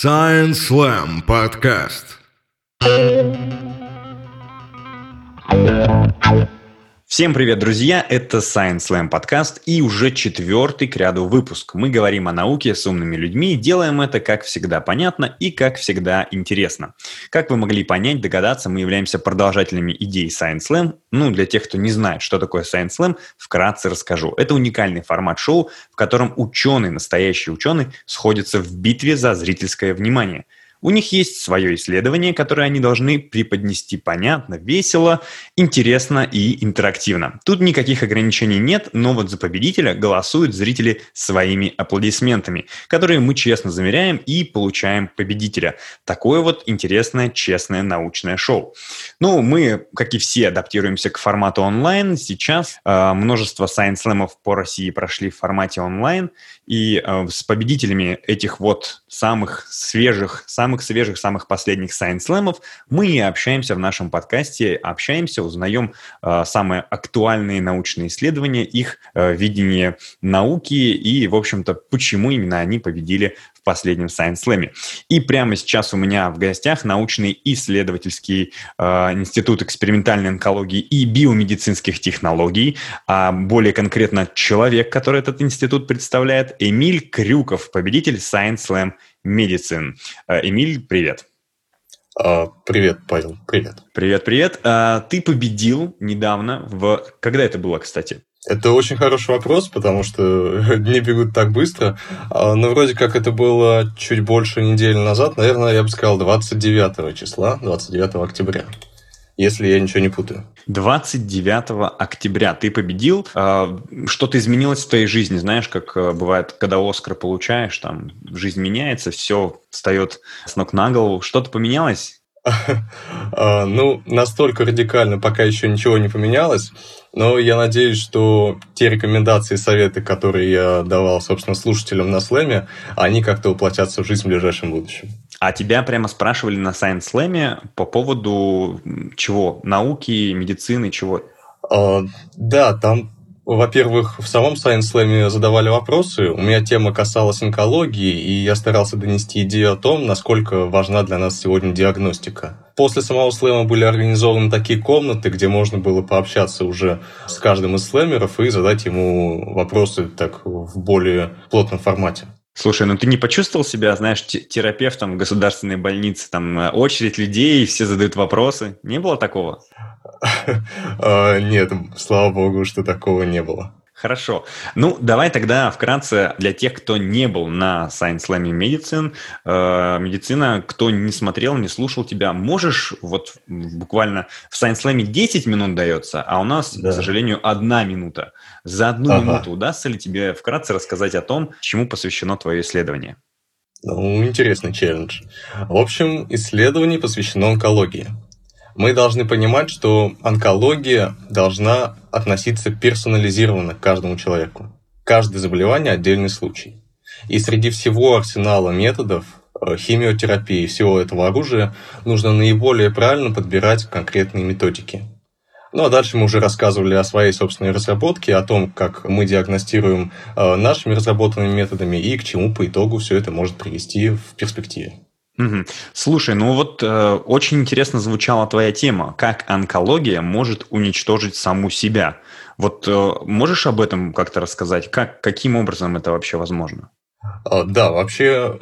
Science Slam подкаст. Всем привет, друзья! Это Science Slam подкаст и уже четвертый к ряду выпуск. Мы говорим о науке с умными людьми делаем это, как всегда, понятно и, как всегда, интересно. Как вы могли понять, догадаться, мы являемся продолжателями идей Science Slam. Ну, для тех, кто не знает, что такое Science Slam, вкратце расскажу. Это уникальный формат шоу, в котором ученый, настоящий ученый, сходятся в битве за зрительское внимание – у них есть свое исследование, которое они должны преподнести понятно, весело, интересно и интерактивно. Тут никаких ограничений нет, но вот за победителя голосуют зрители своими аплодисментами, которые мы честно замеряем и получаем победителя. Такое вот интересное, честное научное шоу. Ну, мы, как и все, адаптируемся к формату онлайн. Сейчас э, множество Science Slam по России прошли в формате онлайн, и э, с победителями этих вот самых свежих, самых свежих, самых последних Science Slam мы и общаемся в нашем подкасте, общаемся, узнаем э, самые актуальные научные исследования, их э, видение науки и, в общем-то, почему именно они победили в последнем Science Slam. И прямо сейчас у меня в гостях научный исследовательский э, институт экспериментальной онкологии и биомедицинских технологий, а более конкретно человек, который этот институт представляет, Эмиль Крюков, победитель Science Slam Medicine. Э, Эмиль, привет. А, привет, Павел, привет. Привет, привет. А, ты победил недавно в... Когда это было, кстати? Это очень хороший вопрос, потому что дни бегут так быстро. А, но вроде как это было чуть больше недели назад. Наверное, я бы сказал 29 числа, 29 октября если я ничего не путаю. 29 октября ты победил. А, что-то изменилось в твоей жизни? Знаешь, как э, бывает, когда Оскар получаешь, там жизнь меняется, все встает с ног на голову. Что-то поменялось? А, ну, настолько радикально пока еще ничего не поменялось, но я надеюсь, что те рекомендации и советы, которые я давал, собственно, слушателям на слэме, они как-то воплотятся в жизнь в ближайшем будущем. А тебя прямо спрашивали на Science Slam по поводу чего? Науки, медицины, чего? А, да, там во-первых, в самом Science Slam задавали вопросы. У меня тема касалась онкологии, и я старался донести идею о том, насколько важна для нас сегодня диагностика. После самого слэма были организованы такие комнаты, где можно было пообщаться уже с каждым из слэмеров и задать ему вопросы так в более плотном формате. Слушай, ну ты не почувствовал себя, знаешь, терапевтом в государственной больнице, там э, очередь людей, все задают вопросы? Не было такого? А, нет, слава богу, что такого не было. Хорошо. Ну, давай тогда вкратце для тех, кто не был на Science Slam Medicine, э, медицина, кто не смотрел, не слушал тебя, можешь вот буквально в Science Slam 10 минут дается, а у нас, да. к сожалению, одна минута. За одну ага. минуту удастся ли тебе вкратце рассказать о том, чему посвящено твое исследование? Ну, интересный челлендж. В общем, исследование посвящено онкологии мы должны понимать, что онкология должна относиться персонализированно к каждому человеку. Каждое заболевание – отдельный случай. И среди всего арсенала методов э, химиотерапии, всего этого оружия, нужно наиболее правильно подбирать конкретные методики. Ну а дальше мы уже рассказывали о своей собственной разработке, о том, как мы диагностируем э, нашими разработанными методами и к чему по итогу все это может привести в перспективе. Угу. Слушай, ну вот э, очень интересно звучала твоя тема, как онкология может уничтожить саму себя. Вот э, можешь об этом как-то рассказать? Как, каким образом это вообще возможно? А, да, вообще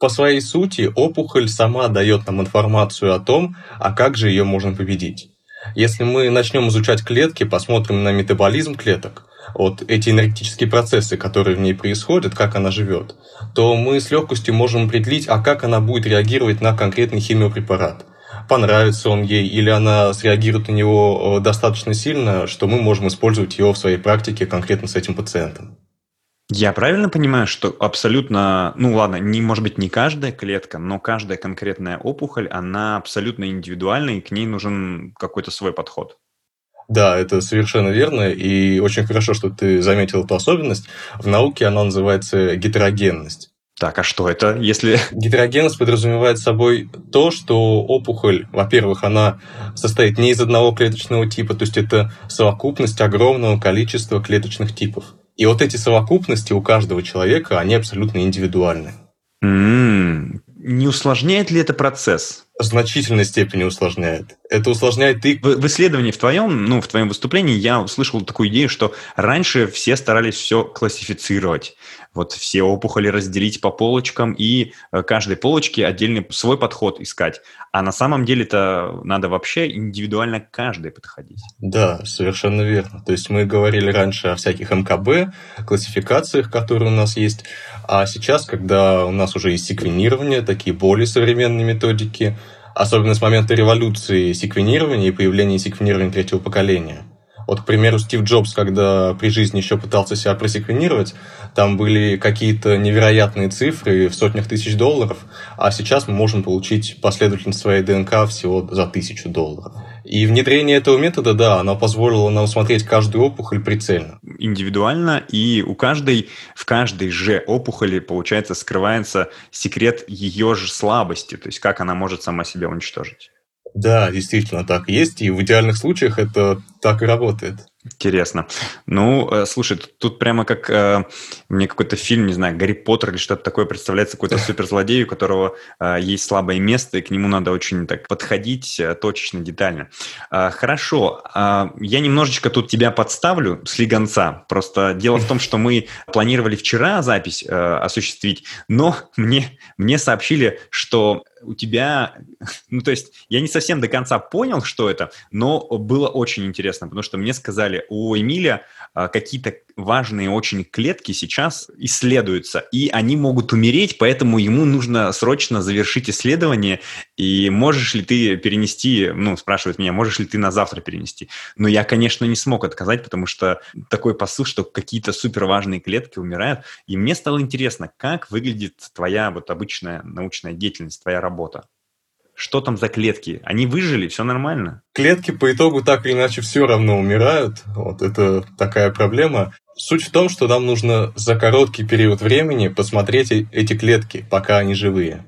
по своей сути опухоль сама дает нам информацию о том, а как же ее можно победить. Если мы начнем изучать клетки, посмотрим на метаболизм клеток, вот эти энергетические процессы, которые в ней происходят, как она живет, то мы с легкостью можем определить, а как она будет реагировать на конкретный химиопрепарат. Понравится он ей или она среагирует на него э, достаточно сильно, что мы можем использовать его в своей практике конкретно с этим пациентом. Я правильно понимаю, что абсолютно, ну ладно, не может быть не каждая клетка, но каждая конкретная опухоль, она абсолютно индивидуальна, и к ней нужен какой-то свой подход. Да, это совершенно верно, и очень хорошо, что ты заметил эту особенность. В науке она называется гетерогенность. Так, а что это, если... Гетерогенность подразумевает собой то, что опухоль, во-первых, она состоит не из одного клеточного типа, то есть это совокупность огромного количества клеточных типов. И вот эти совокупности у каждого человека, они абсолютно индивидуальны. Mm, усложняет ли это процесс? В значительной степени усложняет. Это усложняет и... В, в исследовании в твоем, ну, в твоем выступлении я услышал такую идею, что раньше все старались все классифицировать. Вот все опухоли разделить по полочкам и э, каждой полочке отдельный свой подход искать. А на самом деле это надо вообще индивидуально каждой подходить. Да, совершенно верно. То есть мы говорили раньше о всяких МКБ, классификациях, которые у нас есть. А сейчас, когда у нас уже есть секвенирование, такие более современные методики, особенно с момента революции секвенирования и появления секвенирования третьего поколения – вот, к примеру, Стив Джобс, когда при жизни еще пытался себя просеквенировать, там были какие-то невероятные цифры в сотнях тысяч долларов, а сейчас мы можем получить последовательность своей ДНК всего за тысячу долларов. И внедрение этого метода, да, оно позволило нам смотреть каждую опухоль прицельно. Индивидуально, и у каждой, в каждой же опухоли, получается, скрывается секрет ее же слабости, то есть как она может сама себя уничтожить. Да, действительно так есть, и в идеальных случаях это так и работает. Интересно. Ну, э, слушай, тут, прямо как э, мне какой-то фильм, не знаю, Гарри Поттер или что-то такое представляется, какой-то суперзлодей, у которого э, есть слабое место, и к нему надо очень так подходить э, точечно, детально. Э, хорошо, э, я немножечко тут тебя подставлю с лигонца. Просто дело в том, что мы планировали вчера запись э, осуществить, но мне, мне сообщили, что у тебя, ну то есть я не совсем до конца понял, что это, но было очень интересно, потому что мне сказали, у Эмиля а, какие-то важные очень клетки сейчас исследуются, и они могут умереть, поэтому ему нужно срочно завершить исследование, и можешь ли ты перенести, ну, спрашивают меня, можешь ли ты на завтра перенести? Но я, конечно, не смог отказать, потому что такой посыл, что какие-то суперважные клетки умирают, и мне стало интересно, как выглядит твоя вот обычная научная деятельность, твоя работа? Что там за клетки? Они выжили, все нормально? Клетки по итогу так или иначе все равно умирают. Вот это такая проблема. Суть в том, что нам нужно за короткий период времени посмотреть эти клетки, пока они живые.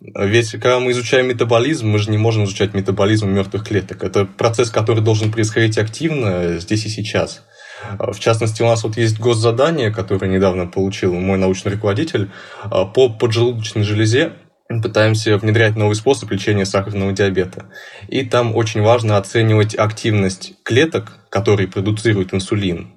Ведь когда мы изучаем метаболизм, мы же не можем изучать метаболизм мертвых клеток. Это процесс, который должен происходить активно здесь и сейчас. В частности, у нас вот есть госзадание, которое недавно получил мой научный руководитель по поджелудочной железе пытаемся внедрять новый способ лечения сахарного диабета. И там очень важно оценивать активность клеток, которые продуцируют инсулин,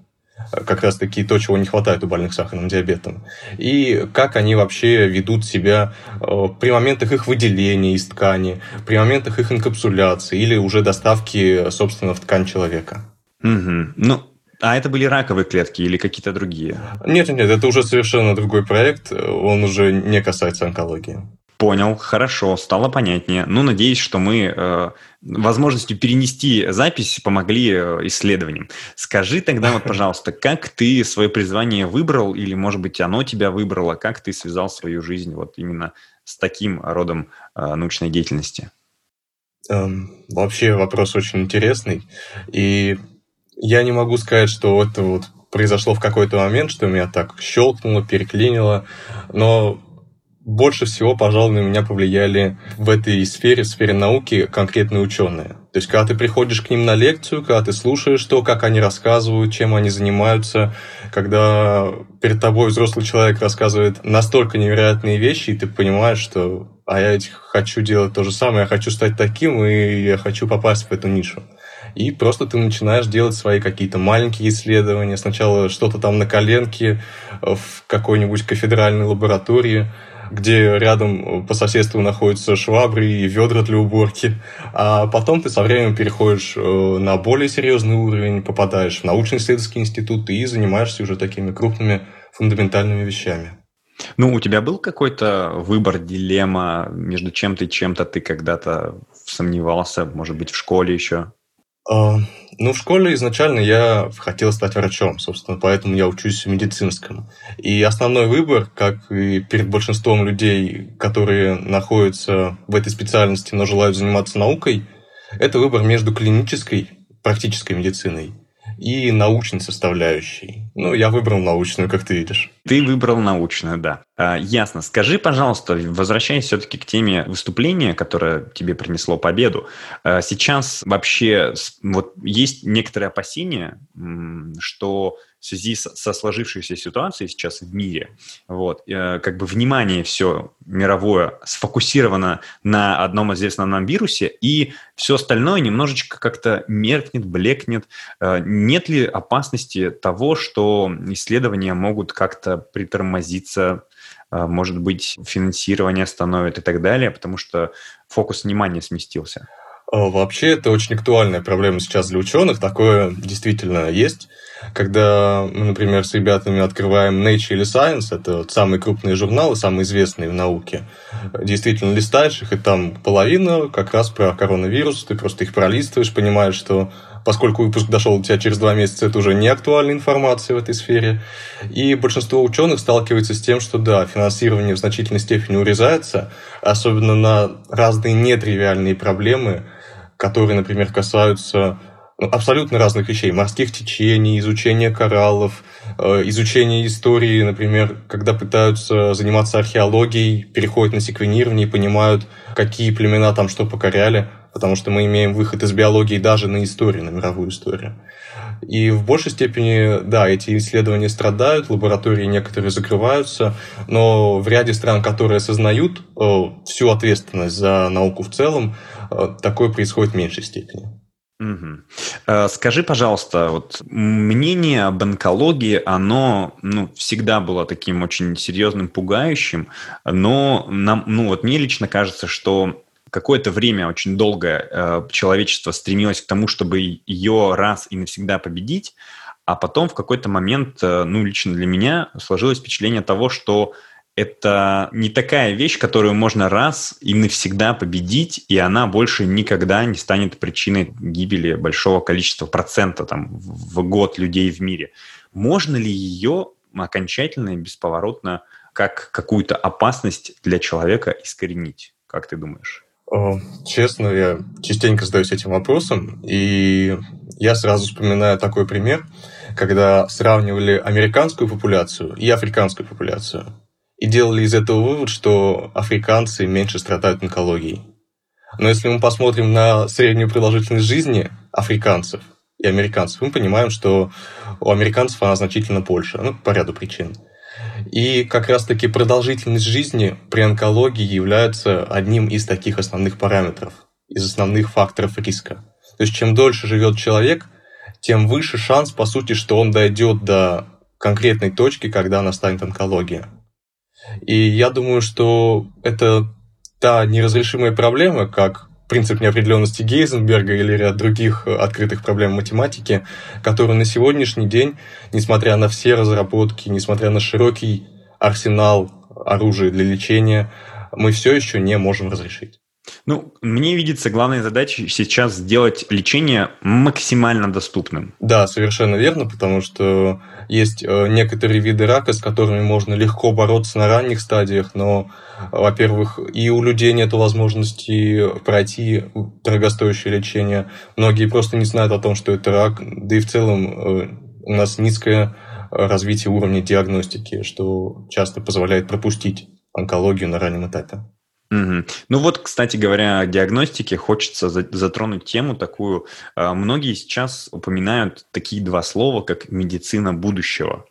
как раз таки то, чего не хватает у больных сахарным диабетом, и как они вообще ведут себя э, при моментах их выделения из ткани, при моментах их инкапсуляции или уже доставки, собственно, в ткань человека. Угу. Ну, а это были раковые клетки или какие-то другие? Нет, нет, это уже совершенно другой проект, он уже не касается онкологии. Понял, хорошо, стало понятнее. Ну, надеюсь, что мы э, возможностью перенести запись помогли э, исследованиям. Скажи тогда вот, пожалуйста, как ты свое призвание выбрал, или, может быть, оно тебя выбрало, как ты связал свою жизнь вот именно с таким родом э, научной деятельности? Эм, вообще вопрос очень интересный, и я не могу сказать, что это вот произошло в какой-то момент, что меня так щелкнуло, переклинило, но больше всего, пожалуй, на меня повлияли в этой сфере, в сфере науки, конкретные ученые. То есть, когда ты приходишь к ним на лекцию, когда ты слушаешь то, как они рассказывают, чем они занимаются, когда перед тобой взрослый человек рассказывает настолько невероятные вещи, и ты понимаешь, что а я хочу делать то же самое, я хочу стать таким, и я хочу попасть в эту нишу. И просто ты начинаешь делать свои какие-то маленькие исследования. Сначала что-то там на коленке в какой-нибудь кафедральной лаборатории, где рядом по соседству находятся швабры и ведра для уборки. А потом ты со временем переходишь э, на более серьезный уровень, попадаешь в научно-исследовательский институт и занимаешься уже такими крупными фундаментальными вещами. Ну, у тебя был какой-то выбор, дилемма между чем-то и чем-то ты когда-то сомневался, может быть, в школе еще? А, ну, в школе изначально я хотел стать врачом, собственно, поэтому я учусь в медицинском. И основной выбор, как и перед большинством людей, которые находятся в этой специальности, но желают заниматься наукой, это выбор между клинической, практической медициной и научной составляющей. Ну, я выбрал научную, как ты видишь. Ты выбрал научную, да. А, ясно. Скажи, пожалуйста, возвращаясь все-таки к теме выступления, которое тебе принесло победу, а, сейчас вообще вот есть некоторые опасения, что в связи со сложившейся ситуацией сейчас в мире, вот, э, как бы внимание все мировое сфокусировано на одном известном нам вирусе, и все остальное немножечко как-то меркнет, блекнет. Э, нет ли опасности того, что исследования могут как-то притормозиться, э, может быть, финансирование остановит и так далее, потому что фокус внимания сместился? Вообще, это очень актуальная проблема сейчас для ученых. Такое действительно есть когда мы, например, с ребятами открываем Nature или Science, это вот самые крупные журналы, самые известные в науке, действительно листаешь их, и там половина как раз про коронавирус, ты просто их пролистываешь, понимаешь, что поскольку выпуск дошел до тебя через два месяца, это уже не актуальная информация в этой сфере. И большинство ученых сталкивается с тем, что да, финансирование в значительной степени урезается, особенно на разные нетривиальные проблемы, которые, например, касаются ну, абсолютно разных вещей. Морских течений, изучения кораллов, э, изучение истории, например, когда пытаются заниматься археологией, переходят на секвенирование и понимают, какие племена там что покоряли, потому что мы имеем выход из биологии даже на историю, на мировую историю. И в большей степени, да, эти исследования страдают, лаборатории некоторые закрываются, но в ряде стран, которые осознают э, всю ответственность за науку в целом, э, такое происходит в меньшей степени. Угу. Скажи, пожалуйста, вот мнение об онкологии, оно ну, всегда было таким очень серьезным, пугающим, но нам, ну, вот мне лично кажется, что какое-то время очень долгое э, человечество стремилось к тому, чтобы ее раз и навсегда победить, а потом в какой-то момент, э, ну, лично для меня сложилось впечатление того, что это не такая вещь, которую можно раз и навсегда победить, и она больше никогда не станет причиной гибели большого количества процента там, в год людей в мире. Можно ли ее окончательно и бесповоротно как какую-то опасность для человека искоренить? Как ты думаешь? Честно, я частенько задаюсь этим вопросом, и я сразу вспоминаю такой пример, когда сравнивали американскую популяцию и африканскую популяцию и делали из этого вывод, что африканцы меньше страдают онкологией. Но если мы посмотрим на среднюю продолжительность жизни африканцев и американцев, мы понимаем, что у американцев она значительно больше, ну, по ряду причин. И как раз-таки продолжительность жизни при онкологии является одним из таких основных параметров, из основных факторов риска. То есть чем дольше живет человек, тем выше шанс, по сути, что он дойдет до конкретной точки, когда настанет онкология. И я думаю, что это та неразрешимая проблема, как принцип неопределенности Гейзенберга или ряд других открытых проблем математики, которые на сегодняшний день, несмотря на все разработки, несмотря на широкий арсенал оружия для лечения, мы все еще не можем разрешить. Ну, мне видится главная задача сейчас сделать лечение максимально доступным. Да, совершенно верно, потому что есть э, некоторые виды рака, с которыми можно легко бороться на ранних стадиях, но, во-первых, и у людей нет возможности пройти дорогостоящее лечение. Многие просто не знают о том, что это рак, да и в целом э, у нас низкое развитие уровня диагностики, что часто позволяет пропустить онкологию на раннем этапе. Угу. Ну вот, кстати говоря, о диагностике хочется затронуть тему такую. А, многие сейчас упоминают такие два слова, как медицина будущего.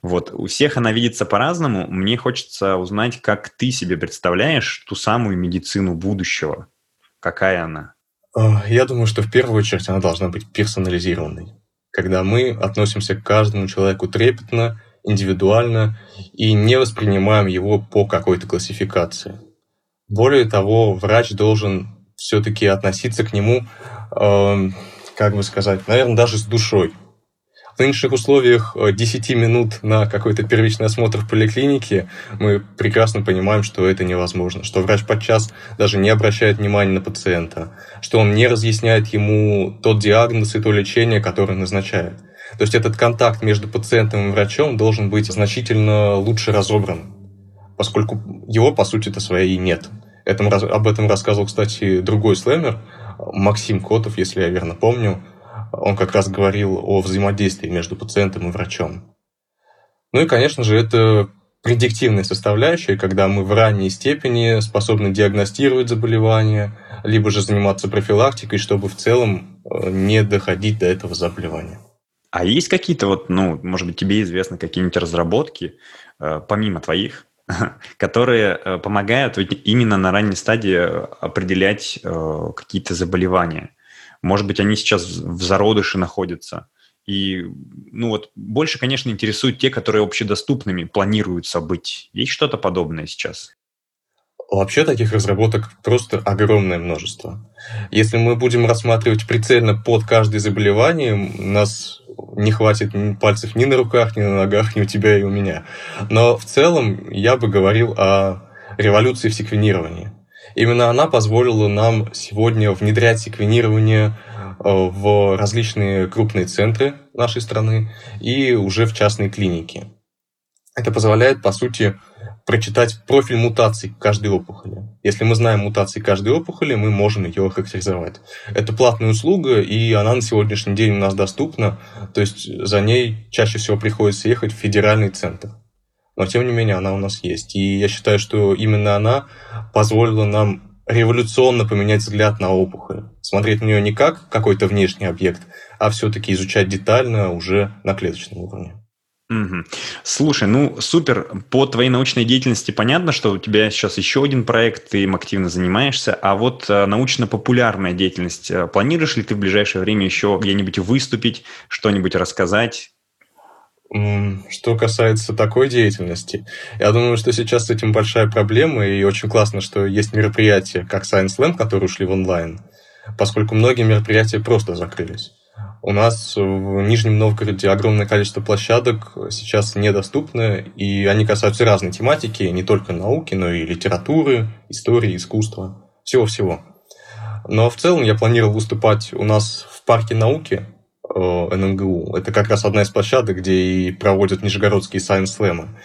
Вот, у всех она видится по-разному. Мне хочется узнать, как ты себе представляешь ту самую медицину будущего. Какая она? А, я думаю, что в первую очередь она должна быть персонализированной. Когда мы относимся к каждому человеку трепетно, индивидуально и не воспринимаем его по какой-то классификации. Более того, врач должен все-таки относиться к нему, э, как бы сказать, наверное, даже с душой. В нынешних условиях 10 э, минут на какой-то первичный осмотр в поликлинике мы прекрасно понимаем, что это невозможно, что врач подчас даже не обращает внимания на пациента, что он не разъясняет ему тот диагноз и то лечение, которое назначает. То есть этот контакт между пациентом и врачом должен быть значительно лучше разобран, поскольку его, по сути-то, своей нет. Этому, об этом рассказывал, кстати, другой слэмер, Максим Котов, если я верно помню. Он как раз говорил о взаимодействии между пациентом и врачом. Ну и, конечно же, это предиктивная составляющая, когда мы в ранней степени способны диагностировать заболевание, либо же заниматься профилактикой, чтобы в целом э, не доходить до этого заболевания. А есть какие-то вот, ну, может быть, тебе известны какие-нибудь разработки, э, помимо твоих, которые э, помогают именно на ранней стадии определять какие-то заболевания? Может быть, они сейчас в зародыше находятся? И, ну вот, больше, конечно, интересуют те, которые общедоступными планируются быть. Есть что-то подобное сейчас? Вообще таких разработок просто огромное множество. Если мы будем рассматривать прицельно под каждое заболевание, нас не хватит пальцев ни на руках, ни на ногах, ни у тебя и у меня. Но в целом я бы говорил о революции в секвенировании. Именно она позволила нам сегодня внедрять секвенирование Э, в различные крупные центры нашей страны и уже в частные клиники. Это позволяет, по сути, прочитать профиль мутаций каждой опухоли. Если мы знаем мутации каждой опухоли, мы можем ее характеризовать. Это платная услуга, и она на сегодняшний день у нас доступна, то есть за ней чаще всего приходится ехать в федеральный центр. Но, тем не менее, она у нас есть. И я считаю, что именно она позволила нам революционно поменять взгляд на опухоль. Смотреть на нее не как какой-то внешний объект, а все-таки изучать детально уже на клеточном уровне. Угу. Слушай, ну супер. По твоей научной деятельности понятно, что у тебя сейчас еще один проект, ты им активно занимаешься, а вот э, научно-популярная деятельность, э, планируешь ли ты в ближайшее время еще где-нибудь выступить, что-нибудь рассказать? Что касается такой деятельности, я думаю, что сейчас с этим большая проблема, и очень классно, что есть мероприятия, как Science Slam, которые ушли в онлайн, поскольку многие мероприятия просто закрылись. У нас в Нижнем Новгороде огромное количество площадок сейчас недоступны, и они касаются разной тематики, не только науки, но и литературы, истории, искусства, всего-всего. Но в целом я планировал выступать у нас в парке науки, Э, НМГУ. Это как раз одна из площадок, где и проводят нижегородские сайенс-слэмы.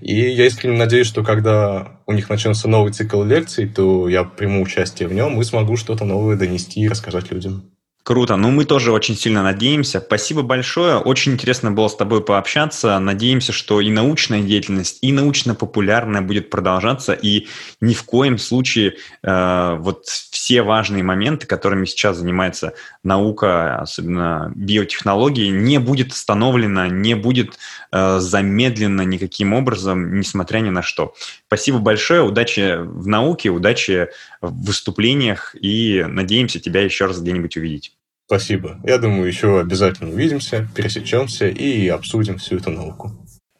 И я искренне надеюсь, что когда у них начнется новый цикл лекций, то я приму участие в нем и смогу что-то новое донести и рассказать людям. Круто. Ну, мы тоже очень сильно надеемся. Спасибо большое. Очень интересно было с тобой пообщаться. Надеемся, что и научная деятельность, и научно-популярная будет продолжаться. И ни в коем случае э, вот все важные моменты, которыми сейчас занимается наука, особенно биотехнологии, не будет остановлено, не будет э, замедлено никаким образом, несмотря ни на что. Спасибо большое. Удачи в науке, удачи в выступлениях. И надеемся тебя еще раз где-нибудь увидеть. Спасибо. Я думаю, еще обязательно увидимся, пересечемся и обсудим всю эту науку.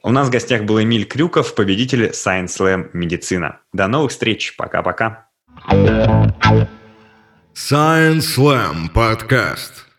У нас в гостях был Эмиль Крюков, победитель Science Slam Медицина. До новых встреч. Пока-пока. Science Slam подкаст.